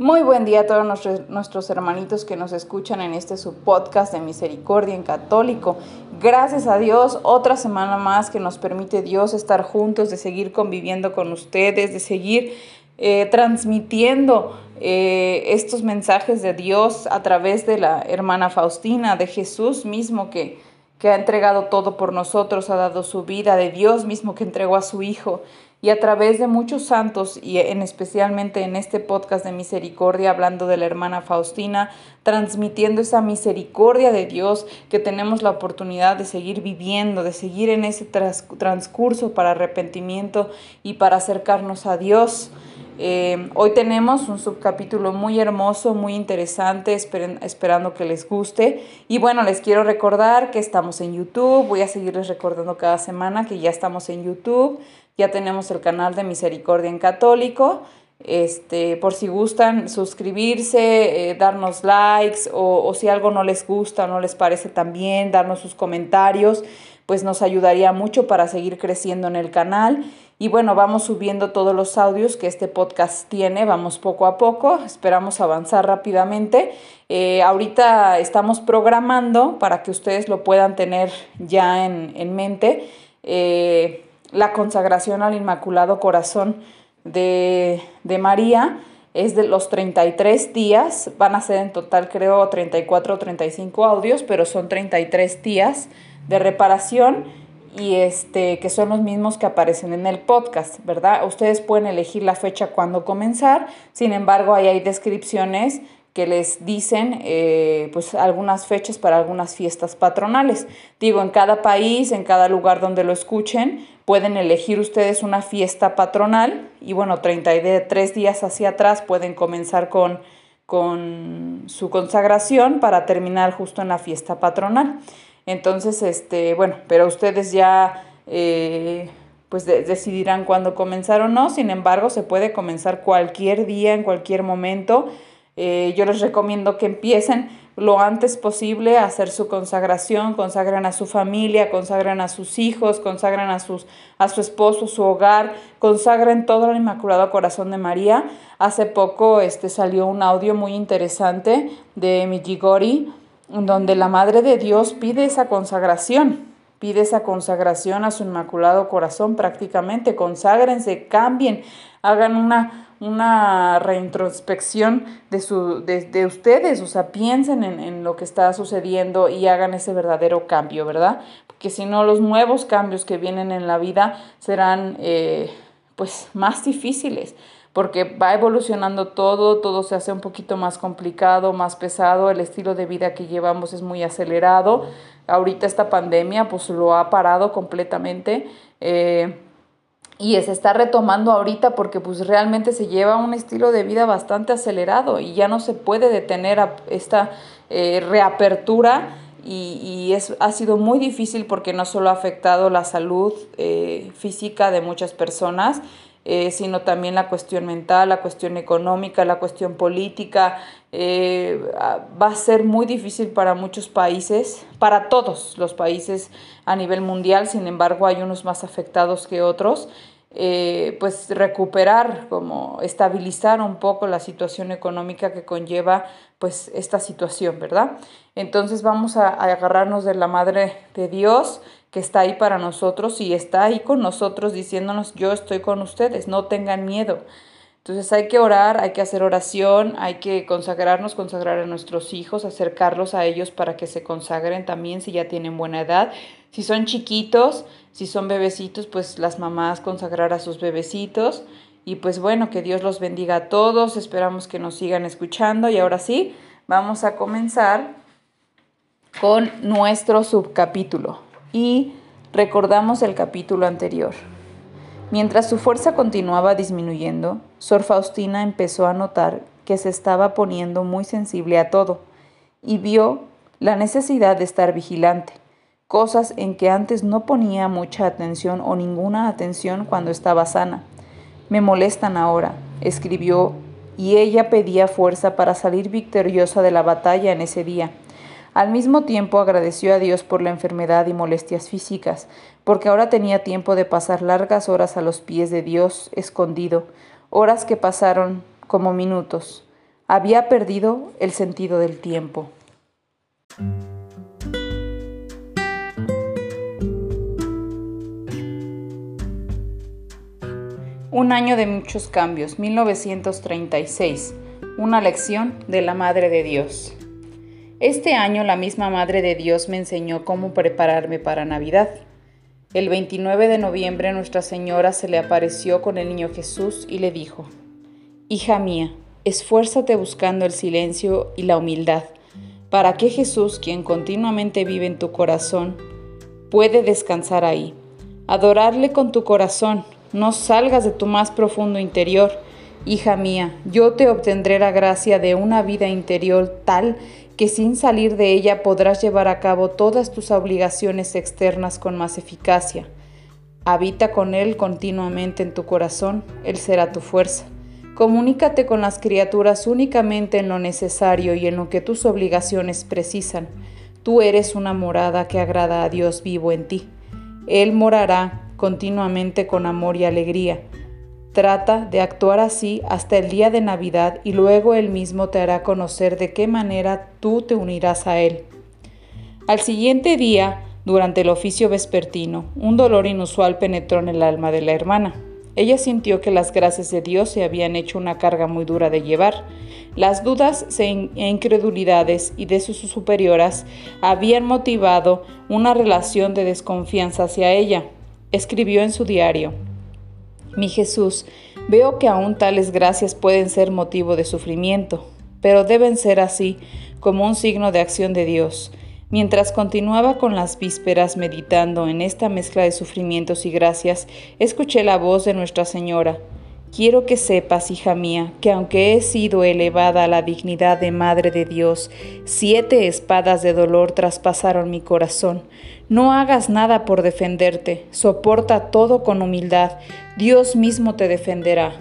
Muy buen día a todos nuestros, hermanitos que nos escuchan en este su podcast de Misericordia en Católico. Gracias a Dios, otra semana más que nos permite Dios estar juntos, de seguir conviviendo con ustedes, de seguir eh, transmitiendo eh, estos mensajes de Dios a través de la hermana Faustina, de Jesús mismo que, que ha entregado todo por nosotros, ha dado su vida, de Dios mismo que entregó a su Hijo y a través de muchos santos y en especialmente en este podcast de misericordia hablando de la hermana Faustina, transmitiendo esa misericordia de Dios que tenemos la oportunidad de seguir viviendo, de seguir en ese transcurso para arrepentimiento y para acercarnos a Dios. Eh, hoy tenemos un subcapítulo muy hermoso, muy interesante, esperando que les guste. Y bueno, les quiero recordar que estamos en YouTube, voy a seguirles recordando cada semana que ya estamos en YouTube. Ya tenemos el canal de Misericordia en Católico. Este, por si gustan suscribirse, eh, darnos likes o, si algo no les gusta o no les parece tan bien, darnos sus comentarios, pues nos ayudaría mucho para seguir creciendo en el canal. Y bueno, vamos subiendo todos los audios que este podcast tiene, vamos poco a poco, esperamos avanzar rápidamente. Eh, ahorita estamos programando para que ustedes lo puedan tener ya en, en mente. Eh, la consagración al Inmaculado Corazón de, María es de los 33 días, van a ser en total creo 34 o 35 audios, pero son 33 días de reparación y este que son los mismos que aparecen en el podcast, ¿verdad? Ustedes pueden elegir la fecha cuando comenzar, sin embargo ahí hay descripciones que les dicen eh, pues algunas fechas para algunas fiestas patronales. Digo, en cada país, en cada lugar donde lo escuchen, pueden elegir ustedes una fiesta patronal y bueno, 33 días hacia atrás pueden comenzar con, con su consagración para terminar justo en la fiesta patronal. Entonces, este, bueno, pero ustedes ya eh, pues decidirán cuándo comenzar o no. Sin embargo, se puede comenzar cualquier día, en cualquier momento. Eh, yo les recomiendo que empiecen lo antes posible a hacer su consagración, consagran a su familia, consagran a sus hijos, consagran a, sus, a su esposo, su hogar, consagran todo el Inmaculado Corazón de María. Hace poco este, salió un audio muy interesante de Mijigori, donde la Madre de Dios pide esa consagración, pide esa consagración a su Inmaculado Corazón prácticamente, conságrense, cambien, hagan una una reintrospección de, su, de, ustedes, o sea, piensen en, lo que está sucediendo y hagan ese verdadero cambio, ¿verdad? Porque si no, los nuevos cambios que vienen en la vida serán eh, pues más difíciles porque va evolucionando todo, todo se hace un poquito más complicado, más pesado, el estilo de vida que llevamos es muy acelerado, ahorita esta pandemia pues lo ha parado completamente. Eh, y se está retomando ahorita porque pues realmente se lleva un estilo de vida bastante acelerado y ya no se puede detener a esta eh, reapertura y, es, ha sido muy difícil porque no solo ha afectado la salud eh, física de muchas personas, eh, sino también la cuestión mental, la cuestión económica, la cuestión política. va a ser muy difícil para muchos países, para todos los países a nivel mundial, sin embargo hay unos más afectados que otros. Eh, pues recuperar, como estabilizar un poco la situación económica que conlleva pues esta situación, ¿verdad? Entonces vamos a, agarrarnos de la Madre de Dios que está ahí para nosotros y está ahí con nosotros diciéndonos yo estoy con ustedes, no tengan miedo. Entonces hay que orar, hay que hacer oración, hay que consagrarnos, consagrar a nuestros hijos, acercarlos a ellos para que se consagren también si ya tienen buena edad. Si son chiquitos, si son bebecitos, pues las mamás consagrar a sus bebecitos. Y pues bueno, que Dios los bendiga a todos. Esperamos que nos sigan escuchando. Y ahora sí, vamos a comenzar con nuestro subcapítulo. Y recordamos el capítulo anterior. Mientras su fuerza continuaba disminuyendo, Sor Faustina empezó a notar que se estaba poniendo muy sensible a todo y vio la necesidad de estar vigilante, cosas en que antes no ponía mucha atención o ninguna atención cuando estaba sana. Me molestan ahora, escribió, y ella pedía fuerza para salir victoriosa de la batalla en ese día. Al mismo tiempo agradeció a Dios por la enfermedad y molestias físicas, porque ahora tenía tiempo de pasar largas horas a los pies de Dios escondido, horas que pasaron como minutos. Había perdido el sentido del tiempo. Un año de muchos cambios, 1936. Una lección de la Madre de Dios. Este año la misma Madre de Dios me enseñó cómo prepararme para Navidad. El 29 de noviembre Nuestra Señora se le apareció con el niño Jesús y le dijo, Hija mía, esfuérzate buscando el silencio y la humildad, para que Jesús, quien continuamente vive en tu corazón, puede descansar ahí. Adorarle con tu corazón, no salgas de tu más profundo interior. Hija mía, yo te obtendré la gracia de una vida interior tal que sin salir de ella podrás llevar a cabo todas tus obligaciones externas con más eficacia. Habita con Él continuamente en tu corazón, Él será tu fuerza. Comunícate con las criaturas únicamente en lo necesario y en lo que tus obligaciones precisan. Tú eres una morada que agrada a Dios vivo en ti. Él morará continuamente con amor y alegría. Trata de actuar así hasta el día de Navidad y luego Él mismo te hará conocer de qué manera tú te unirás a Él. Al siguiente día, durante el oficio vespertino, un dolor inusual penetró en el alma de la hermana. Ella sintió que las gracias de Dios se habían hecho una carga muy dura de llevar. Las dudas e incredulidades y de sus superioras habían motivado una relación de desconfianza hacia ella. Escribió en su diario, Mi Jesús, veo que aún tales gracias pueden ser motivo de sufrimiento, pero deben ser así como un signo de acción de Dios. Mientras continuaba con las vísperas meditando en esta mezcla de sufrimientos y gracias, escuché la voz de Nuestra Señora. Quiero que sepas, hija mía, que aunque he sido elevada a la dignidad de Madre de Dios, siete espadas de dolor traspasaron mi corazón. No hagas nada por defenderte, soporta todo con humildad, Dios mismo te defenderá.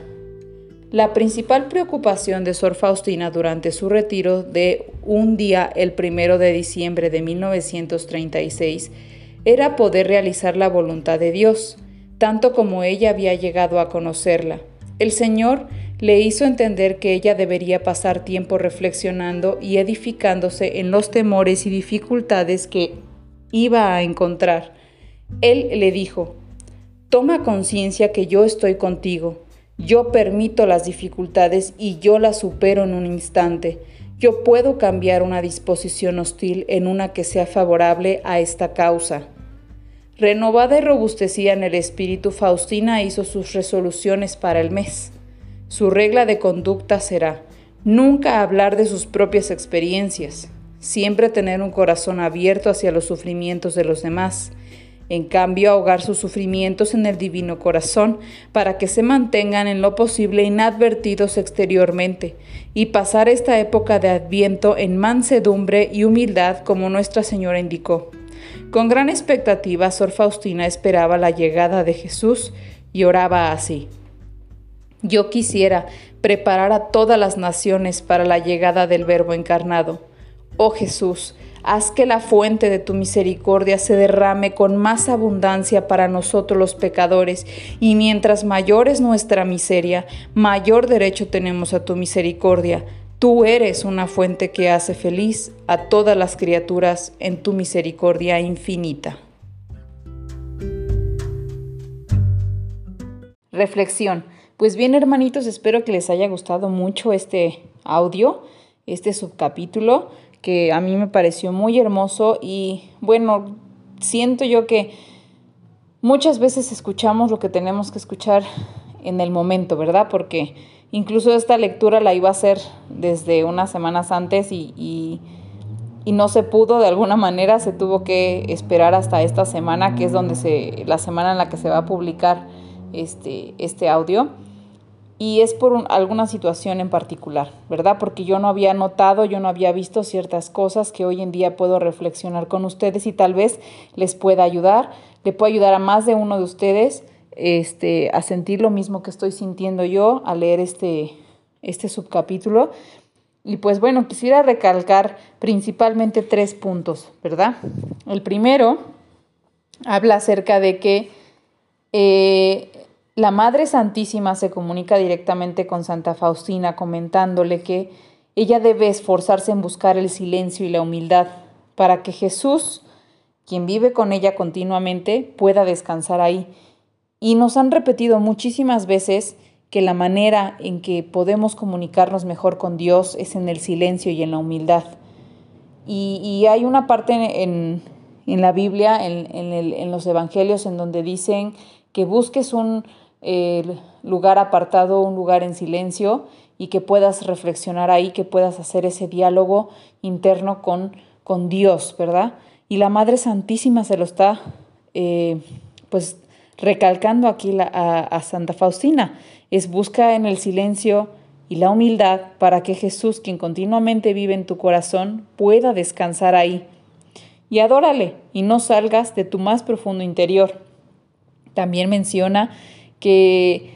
La principal preocupación de Sor Faustina durante su retiro de un día el primero de diciembre de 1936 era poder realizar la voluntad de Dios, tanto como ella había llegado a conocerla. El Señor le hizo entender que ella debería pasar tiempo reflexionando y edificándose en los temores y dificultades que iba a encontrar. Él le dijo, Toma conciencia que yo estoy contigo yo permito las dificultades y yo las supero en un instante. Yo puedo cambiar una disposición hostil en una que sea favorable a esta causa. Renovada y robustecida en el espíritu, Faustina hizo sus resoluciones para el mes. Su regla de conducta será nunca hablar de sus propias experiencias, siempre tener un corazón abierto hacia los sufrimientos de los demás, en cambio, ahogar sus sufrimientos en el divino corazón para que se mantengan en lo posible inadvertidos exteriormente y pasar esta época de adviento en mansedumbre y humildad como Nuestra Señora indicó. Con gran expectativa, Sor Faustina esperaba la llegada de Jesús y oraba así. Yo quisiera preparar a todas las naciones para la llegada del Verbo encarnado. Oh Jesús, Haz que la fuente de tu misericordia se derrame con más abundancia para nosotros los pecadores, y mientras mayor es nuestra miseria, mayor derecho tenemos a tu misericordia. Tú eres una fuente que hace feliz a todas las criaturas en tu misericordia infinita. Reflexión. Pues bien, hermanitos, espero que les haya gustado mucho este audio, este subcapítulo que a mí me pareció muy hermoso y bueno, siento yo que muchas veces escuchamos lo que tenemos que escuchar en el momento, ¿verdad? Porque incluso esta lectura la iba a hacer desde unas semanas antes y, y, no se pudo de alguna manera, se tuvo que esperar hasta esta semana, que es donde se, la semana en la que se va a publicar este, este audio y es por alguna situación en particular, ¿verdad? Porque yo no había notado, yo no había visto ciertas cosas que hoy en día puedo reflexionar con ustedes y tal vez les pueda ayudar, le puedo ayudar a más de uno de ustedes este, a sentir lo mismo que estoy sintiendo yo al leer este, este subcapítulo. Y pues bueno, quisiera recalcar principalmente tres puntos, ¿verdad? El primero habla acerca de que eh, la Madre Santísima se comunica directamente con Santa Faustina comentándole que ella debe esforzarse en buscar el silencio y la humildad para que Jesús, quien vive con ella continuamente, pueda descansar ahí. Y nos han repetido muchísimas veces que la manera en que podemos comunicarnos mejor con Dios es en el silencio y en la humildad. Y, hay una parte en, la Biblia, en, los Evangelios, en donde dicen que busques un el lugar apartado, un lugar en silencio y que puedas reflexionar ahí, que puedas hacer ese diálogo interno con, con Dios, ¿verdad? Y la Madre Santísima se lo está, eh, pues, recalcando aquí a, a Santa Faustina, es busca en el silencio y la humildad para que Jesús, quien continuamente vive en tu corazón, pueda descansar ahí. Y adórale y no salgas de tu más profundo interior. También menciona que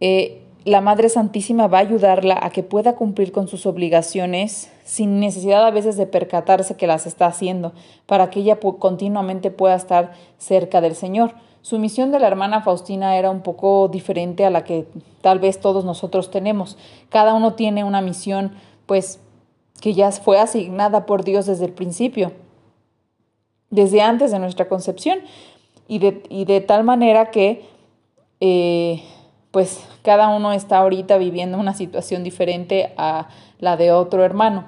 eh, la Madre Santísima va a ayudarla a que pueda cumplir con sus obligaciones sin necesidad a veces de percatarse que las está haciendo, para que ella continuamente pueda estar cerca del Señor. Su misión de la hermana Faustina era un poco diferente a la que tal vez todos nosotros tenemos. Cada uno tiene una misión, pues, que ya fue asignada por Dios desde el principio, desde antes de nuestra concepción, y de, y de tal manera que eh, pues cada uno está ahorita viviendo una situación diferente a la de otro hermano.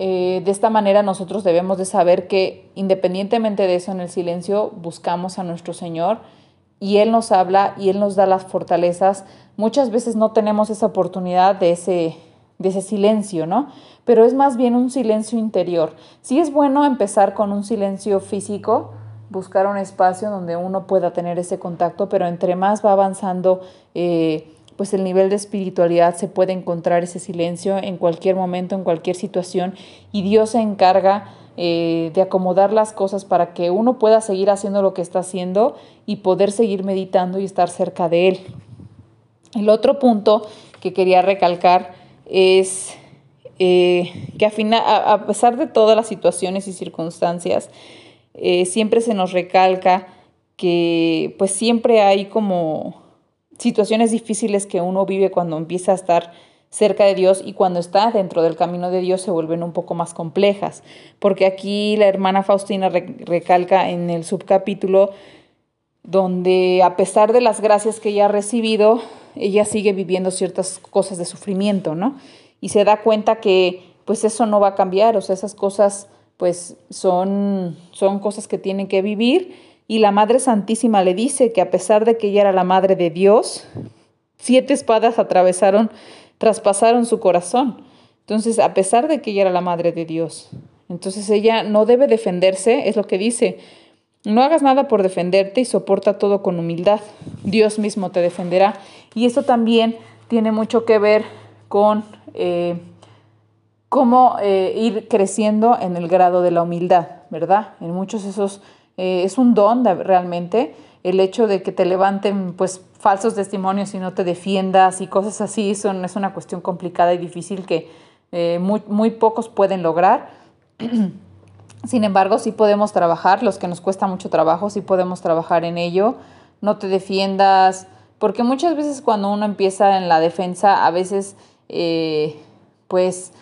Eh, de esta manera nosotros debemos de saber que independientemente de eso en el silencio buscamos a nuestro Señor y Él nos habla y Él nos da las fortalezas. Muchas veces no tenemos esa oportunidad de ese, de ese silencio, ¿no? Pero es más bien un silencio interior. Sí es bueno empezar con un silencio físico, buscar un espacio donde uno pueda tener ese contacto, pero entre más va avanzando, eh, pues el nivel de espiritualidad se puede encontrar ese silencio en cualquier momento, en cualquier situación, y Dios se encarga eh, de acomodar las cosas para que uno pueda seguir haciendo lo que está haciendo y poder seguir meditando y estar cerca de Él. El otro punto que quería recalcar es eh, que a, a pesar de todas las situaciones y circunstancias, eh, siempre se nos recalca que pues siempre hay como situaciones difíciles que uno vive cuando empieza a estar cerca de Dios y cuando está dentro del camino de Dios se vuelven un poco más complejas, porque aquí la hermana Faustina recalca en el subcapítulo donde a pesar de las gracias que ella ha recibido, ella sigue viviendo ciertas cosas de sufrimiento, ¿no? Y se da cuenta que pues eso no va a cambiar, o sea, esas cosas pues son, son cosas que tienen que vivir. Y la Madre Santísima le dice que a pesar de que ella era la Madre de Dios, siete espadas atravesaron, traspasaron su corazón. Entonces, a pesar de que ella era la Madre de Dios, entonces ella no debe defenderse, es lo que dice. No hagas nada por defenderte y soporta todo con humildad. Dios mismo te defenderá. Y eso también tiene mucho que ver con eh, cómo eh, ir creciendo en el grado de la humildad, ¿verdad? En muchos esos eh, es un don realmente el hecho de que te levanten pues falsos testimonios y no te defiendas y cosas así son, es una cuestión complicada y difícil que eh, muy, muy pocos pueden lograr. Sin embargo, sí podemos trabajar, los que nos cuesta mucho trabajo, sí podemos trabajar en ello. No te defiendas, porque muchas veces cuando uno empieza en la defensa, a veces pues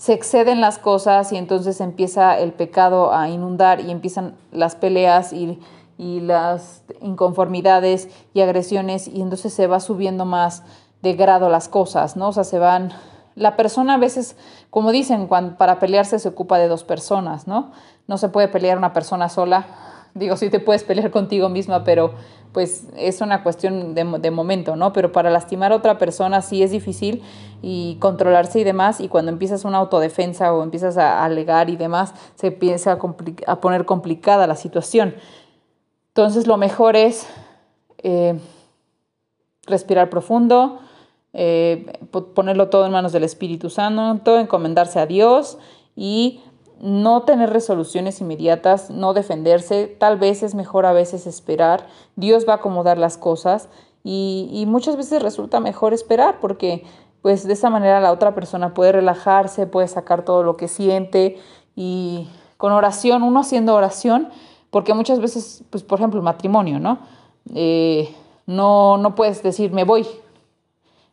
se exceden las cosas y entonces empieza el pecado a inundar y empiezan las peleas y, las inconformidades y agresiones y entonces se va subiendo más de grado las cosas, ¿no? O sea, se van... La persona a veces, como dicen, cuando, para pelearse se ocupa de dos personas, ¿no? No se puede pelear una persona sola. Digo, sí te puedes pelear contigo misma, pero pues es una cuestión de, de, momento, ¿no? Pero para lastimar a otra persona sí es difícil y controlarse y demás, y cuando empiezas una autodefensa o empiezas a alegar y demás, se empieza a, poner complicada la situación. Entonces lo mejor es eh, respirar profundo, eh, ponerlo todo en manos del Espíritu Santo, encomendarse a Dios y no tener resoluciones inmediatas, no defenderse, tal vez es mejor a veces esperar, Dios va a acomodar las cosas y, y, muchas veces resulta mejor esperar porque pues de esa manera la otra persona puede relajarse, puede sacar todo lo que siente y con oración, uno haciendo oración, porque muchas veces, pues por ejemplo, el matrimonio, ¿no? Eh, no, no puedes decir, me voy,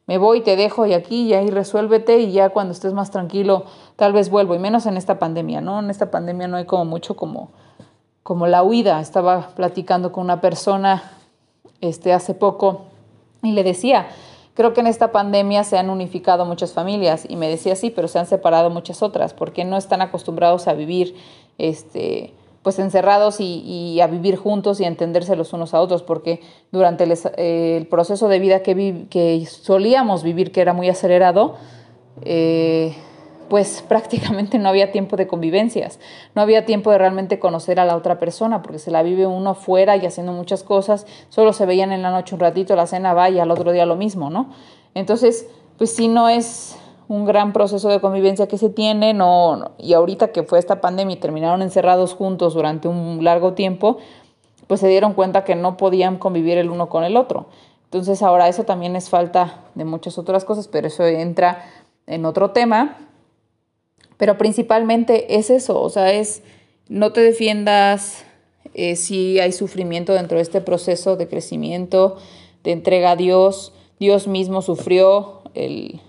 me voy, te dejo y aquí y ahí resuélvete y ya cuando estés más tranquilo tal vez vuelvo y menos en esta pandemia, ¿no? En esta pandemia no hay como mucho como, como la huida. Estaba platicando con una persona este, hace poco y le decía, creo que en esta pandemia se han unificado muchas familias y me decía sí, pero se han separado muchas otras porque no están acostumbrados a vivir este, pues encerrados y, a vivir juntos y a entenderse los unos a otros, porque durante el, proceso de vida que, que, solíamos vivir, que era muy acelerado, eh, pues prácticamente no había tiempo de convivencias, no había tiempo de realmente conocer a la otra persona, porque se la vive uno fuera y haciendo muchas cosas, solo se veían en la noche un ratito, la cena va y al otro día lo mismo, ¿no? Entonces, pues sí, no es un gran proceso de convivencia que se tiene, no, y ahorita que fue esta pandemia y terminaron encerrados juntos durante un largo tiempo, pues se dieron cuenta que no podían convivir el uno con el otro. Entonces ahora eso también es falta de muchas otras cosas, pero eso entra en otro tema. Pero principalmente es eso, o sea, es no te defiendas eh, si hay sufrimiento dentro de este proceso de crecimiento, de entrega a Dios. Dios mismo sufrió el,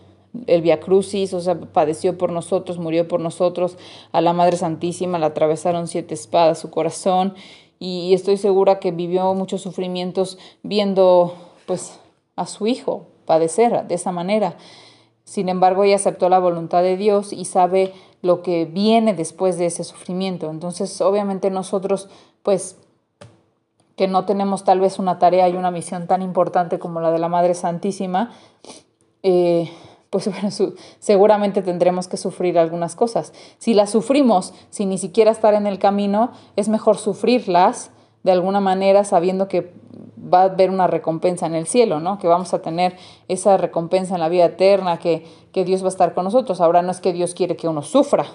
el Via Crucis, o sea, padeció por nosotros, murió por nosotros, a la Madre Santísima le atravesaron siete espadas su corazón y estoy segura que vivió muchos sufrimientos viendo pues a su hijo padecer de esa manera. Sin embargo, ella aceptó la voluntad de Dios y sabe lo que viene después de ese sufrimiento. Entonces, obviamente nosotros pues que no tenemos tal vez una tarea y una misión tan importante como la de la Madre Santísima, eh, pues bueno, seguramente tendremos que sufrir algunas cosas. Si las sufrimos sin ni siquiera estar en el camino, es mejor sufrirlas de alguna manera sabiendo que va a haber una recompensa en el cielo, ¿no? Que vamos a tener esa recompensa en la vida eterna, que, que Dios va a estar con nosotros. Ahora no es que Dios quiere que uno sufra,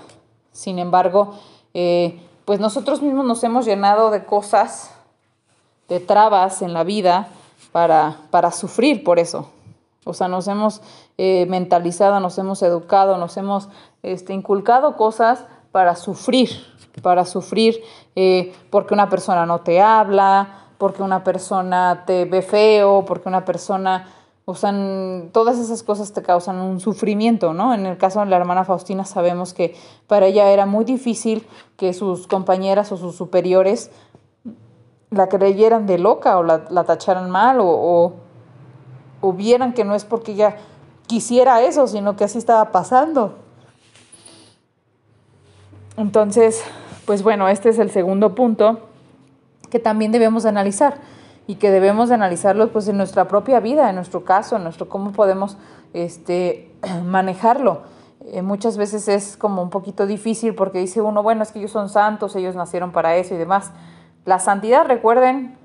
sin embargo, eh, pues nosotros mismos nos hemos llenado de cosas, de trabas en la vida para, para sufrir por eso. O sea, nos hemos eh, mentalizado, nos hemos educado, nos hemos este, inculcado cosas para sufrir, para sufrir eh, porque una persona no te habla, porque una persona te ve feo, porque una persona, o sea, todas esas cosas te causan un sufrimiento, ¿no? En el caso de la hermana Faustina sabemos que para ella era muy difícil que sus compañeras o sus superiores la creyeran de loca o la, la tacharan mal o o vieran que no es porque ella quisiera eso, sino que así estaba pasando. Entonces, pues bueno, este es el segundo punto que también debemos analizar y que debemos analizarlo pues en nuestra propia vida, en nuestro caso, en nuestro cómo podemos este, manejarlo. Eh, muchas veces es como un poquito difícil porque dice uno, bueno, es que ellos son santos, ellos nacieron para eso y demás. La santidad, recuerden,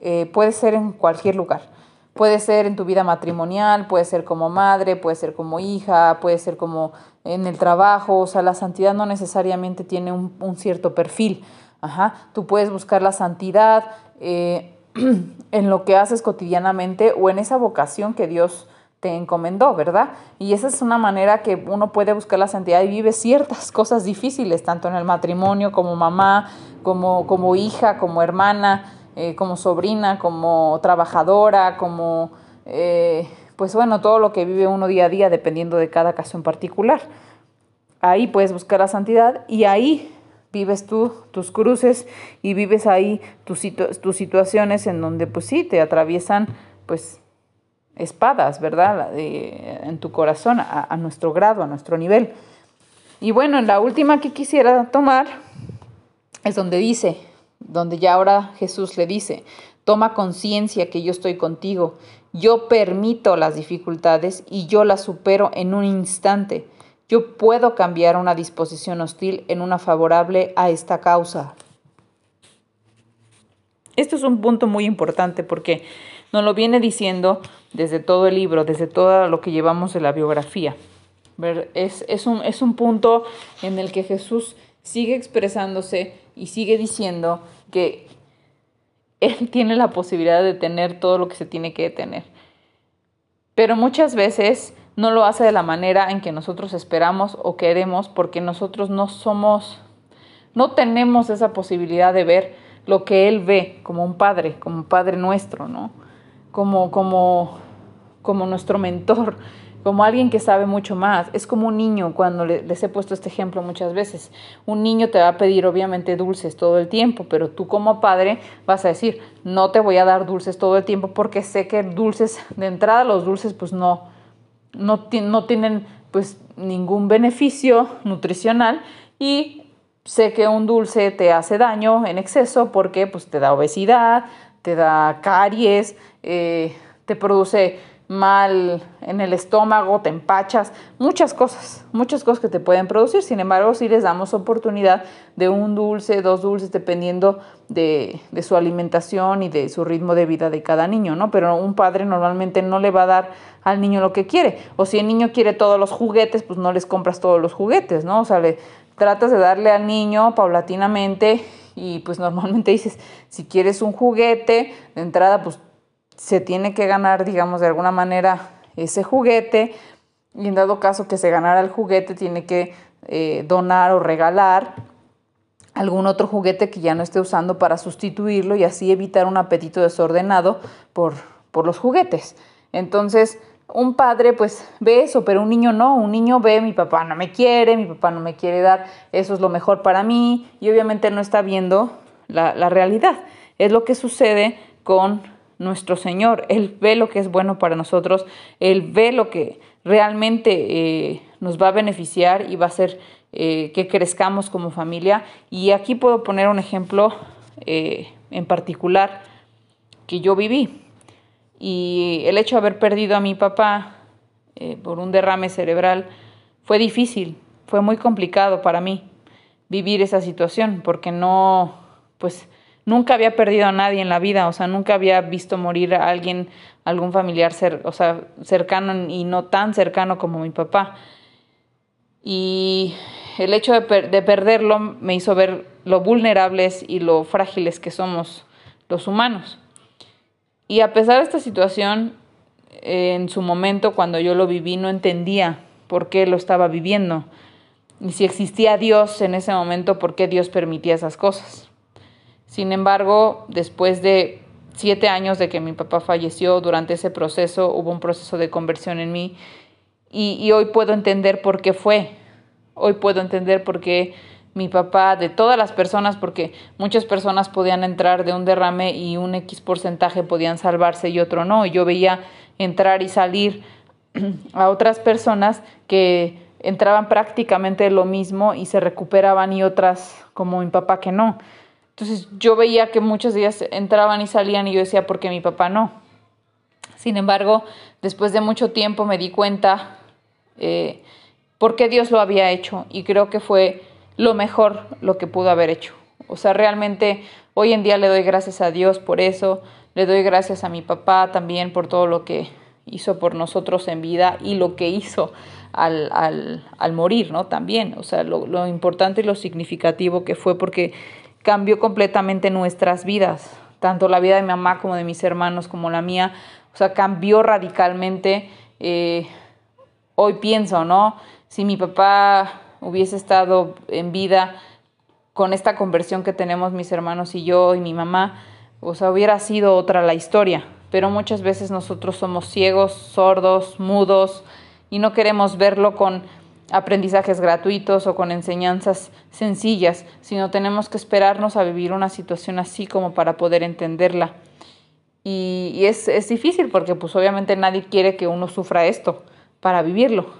eh, puede ser en cualquier lugar. Puede ser en tu vida matrimonial, puede ser como madre, puede ser como hija, puede ser como en el trabajo. O sea, la santidad no necesariamente tiene un, cierto perfil. Ajá. Tú puedes buscar la santidad eh, en lo que haces cotidianamente o en esa vocación que Dios te encomendó, ¿verdad? Y esa es una manera que uno puede buscar la santidad y vive ciertas cosas difíciles, tanto en el matrimonio como mamá, como, como hija, como hermana. Eh, como sobrina, como trabajadora, como, eh, pues bueno, todo lo que vive uno día a día dependiendo de cada caso en particular. Ahí puedes buscar la santidad y ahí vives tú tus cruces y vives ahí tus, situaciones en donde pues sí, te atraviesan pues espadas, ¿verdad? en tu corazón, a nuestro grado, a nuestro nivel. Y bueno, la última que quisiera tomar es donde dice, donde ya ahora Jesús le dice, toma conciencia que yo estoy contigo, yo permito las dificultades y yo las supero en un instante. Yo puedo cambiar una disposición hostil en una favorable a esta causa. Esto es un punto muy importante porque nos lo viene diciendo desde todo el libro, desde todo lo que llevamos de la biografía. Es, es, un, es un punto en el que Jesús sigue expresándose y sigue diciendo que Él tiene la posibilidad de tener todo lo que se tiene que tener. Pero muchas veces no lo hace de la manera en que nosotros esperamos o queremos porque nosotros no somos, no tenemos esa posibilidad de ver lo que Él ve como un padre, como un padre nuestro, ¿no? Como, como, como nuestro mentor, como alguien que sabe mucho más. Es como un niño, cuando les he puesto este ejemplo muchas veces. Un niño te va a pedir obviamente dulces todo el tiempo, pero tú como padre vas a decir, no te voy a dar dulces todo el tiempo porque sé que dulces, de entrada los dulces pues no, no, tienen pues ningún beneficio nutricional y sé que un dulce te hace daño en exceso porque pues te da obesidad, te da caries, eh, te produce mal en el estómago, te empachas, muchas cosas, muchas cosas que te pueden producir. Sin embargo, si les damos oportunidad de un dulce, dos dulces, dependiendo de, de, su alimentación y de su ritmo de vida de cada niño, ¿no? Pero un padre normalmente no le va a dar al niño lo que quiere. O si el niño quiere todos los juguetes, pues no les compras todos los juguetes, ¿no? O sea, le tratas de darle al niño paulatinamente y pues normalmente dices, si quieres un juguete, de entrada pues se tiene que ganar, digamos, de alguna manera ese juguete y en dado caso que se ganara el juguete tiene que eh, donar o regalar algún otro juguete que ya no esté usando para sustituirlo y así evitar un apetito desordenado por, por los juguetes. Entonces, un padre pues ve eso, pero un niño no, un niño ve mi papá no me quiere, mi papá no me quiere dar, eso es lo mejor para mí y obviamente no está viendo la, la realidad. Es lo que sucede con nuestro Señor. Él ve lo que es bueno para nosotros, Él ve lo que realmente eh, nos va a beneficiar y va a hacer eh, que crezcamos como familia. Y aquí puedo poner un ejemplo eh, en particular que yo viví. Y el hecho de haber perdido a mi papá por un derrame cerebral fue difícil, fue muy complicado para mí vivir esa situación porque no, pues, nunca había perdido a nadie en la vida, o sea, nunca había visto morir a alguien, algún familiar, o sea, cercano y no tan cercano como mi papá. Y el hecho de, de perderlo me hizo ver lo vulnerables y lo frágiles que somos los humanos. Y a pesar de esta situación, en su momento, cuando yo lo viví, no entendía por qué lo estaba viviendo. Y si existía Dios en ese momento, por qué Dios permitía esas cosas. Sin embargo, después de siete años de que mi papá falleció, durante ese proceso hubo un proceso de conversión en mí y, hoy puedo entender por qué fue. Hoy puedo entender por qué mi papá, de todas las personas, porque muchas personas podían entrar de un derrame y un X porcentaje podían salvarse y otro no. Yo veía entrar y salir a otras personas que entraban prácticamente lo mismo y se recuperaban y otras como mi papá que no. Entonces yo veía que muchos días entraban y salían y yo decía, ¿por qué mi papá no? Sin embargo, después de mucho tiempo me di cuenta eh, por qué Dios lo había hecho y creo que fue lo mejor lo que pudo haber hecho. O sea, realmente hoy en día le doy gracias a Dios por eso, le doy gracias a mi papá también por todo lo que hizo por nosotros en vida y lo que hizo al, al, al morir, ¿no? También, o sea, lo, lo importante y lo significativo que fue porque cambió completamente nuestras vidas, tanto la vida de mi mamá como de mis hermanos, como la mía, o sea, cambió radicalmente. Eh, hoy pienso, ¿no? Si mi papá hubiese estado en vida con esta conversión que tenemos mis hermanos y yo y mi mamá, o sea, hubiera sido otra la historia. Pero muchas veces nosotros somos ciegos, sordos, mudos y no queremos verlo con aprendizajes gratuitos o con enseñanzas sencillas, sino tenemos que esperarnos a vivir una situación así como para poder entenderla. Y, es, es, difícil porque pues obviamente nadie quiere que uno sufra esto para vivirlo.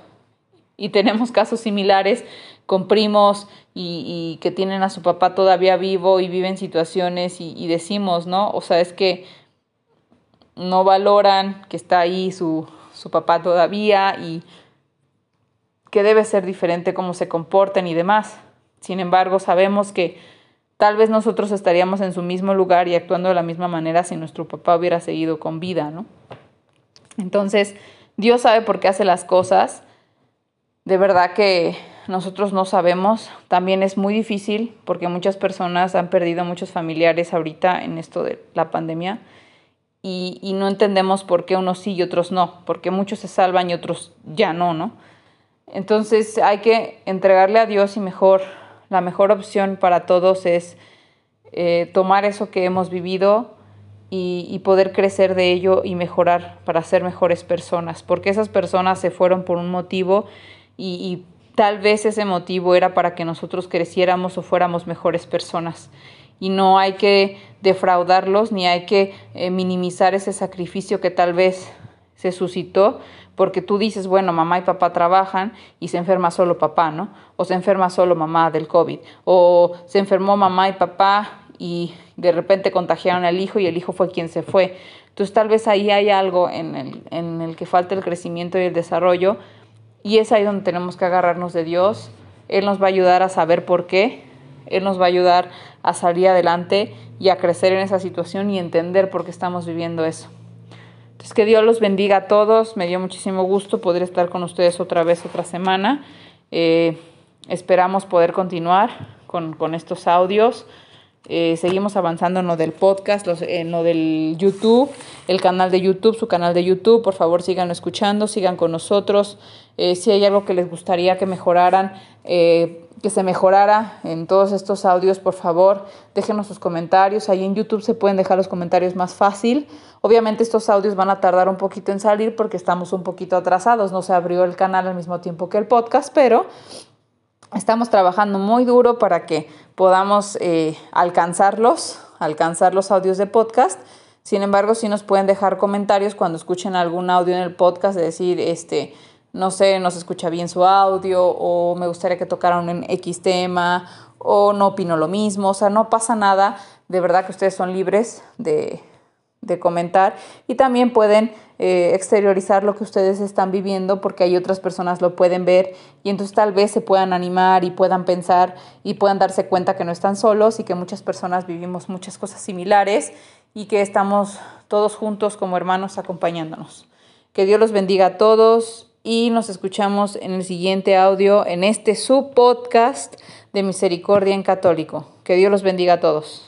Y tenemos casos similares con primos y, y que tienen a su papá todavía vivo y viven situaciones y, y decimos, ¿no? O sea, es que no valoran que está ahí su, su papá todavía y que debe ser diferente cómo se comporten y demás. Sin embargo, sabemos que Tal vez nosotros estaríamos en su mismo lugar y actuando de la misma manera si nuestro papá hubiera seguido con vida, ¿no? Entonces, Dios sabe por qué hace las cosas. De verdad que nosotros no sabemos. También es muy difícil porque muchas personas han perdido muchos familiares ahorita en esto de la pandemia y, y no entendemos por qué unos sí y otros no, porque muchos se salvan y otros ya no, ¿no? Entonces hay que entregarle a Dios y mejor la mejor opción para todos es eh, tomar eso que hemos vivido y, poder crecer de ello y mejorar para ser mejores personas, porque esas personas se fueron por un motivo y, y tal vez ese motivo era para que nosotros creciéramos o fuéramos mejores personas. Y no hay que defraudarlos ni hay que eh, minimizar ese sacrificio que tal vez se suscitó porque tú dices, bueno, mamá y papá trabajan y se enferma solo papá, ¿no? O se enferma solo mamá del COVID, o se enfermó mamá y papá y de repente contagiaron al hijo y el hijo fue quien se fue. Entonces tal vez ahí hay algo en el, en el que falta el crecimiento y el desarrollo y es ahí donde tenemos que agarrarnos de Dios. Él nos va a ayudar a saber por qué, Él nos va a ayudar a salir adelante y a crecer en esa situación y entender por qué estamos viviendo eso. Entonces, que Dios los bendiga a todos. Me dio muchísimo gusto poder estar con ustedes otra vez, otra semana. Eh, esperamos poder continuar con, con estos audios. Eh, seguimos avanzando en lo del podcast, en lo del YouTube, el canal de YouTube, su canal de YouTube. Por favor, sigan escuchando, sigan con nosotros. Eh, si hay algo que les gustaría que mejoraran, eh, que se mejorara en todos estos audios, por favor, déjenos sus comentarios. Ahí en YouTube se pueden dejar los comentarios más fácil. Obviamente estos audios van a tardar un poquito en salir porque estamos un poquito atrasados. No se abrió el canal al mismo tiempo que el podcast, pero estamos trabajando muy duro para que podamos eh, alcanzarlos, alcanzar los audios de podcast. Sin embargo, sí nos pueden dejar comentarios cuando escuchen algún audio en el podcast, de decir, este, no sé, no se escucha bien su audio o me gustaría que tocaran un X tema o no opino lo mismo, o sea, no pasa nada, de verdad que ustedes son libres de, de comentar y también pueden eh, exteriorizar lo que ustedes están viviendo porque hay otras personas lo pueden ver y entonces tal vez se puedan animar y puedan pensar y puedan darse cuenta que no están solos y que muchas personas vivimos muchas cosas similares y que estamos todos juntos como hermanos acompañándonos. Que Dios los bendiga a todos y nos escuchamos en el siguiente audio en este su podcast de Misericordia en Católico. Que Dios los bendiga a todos.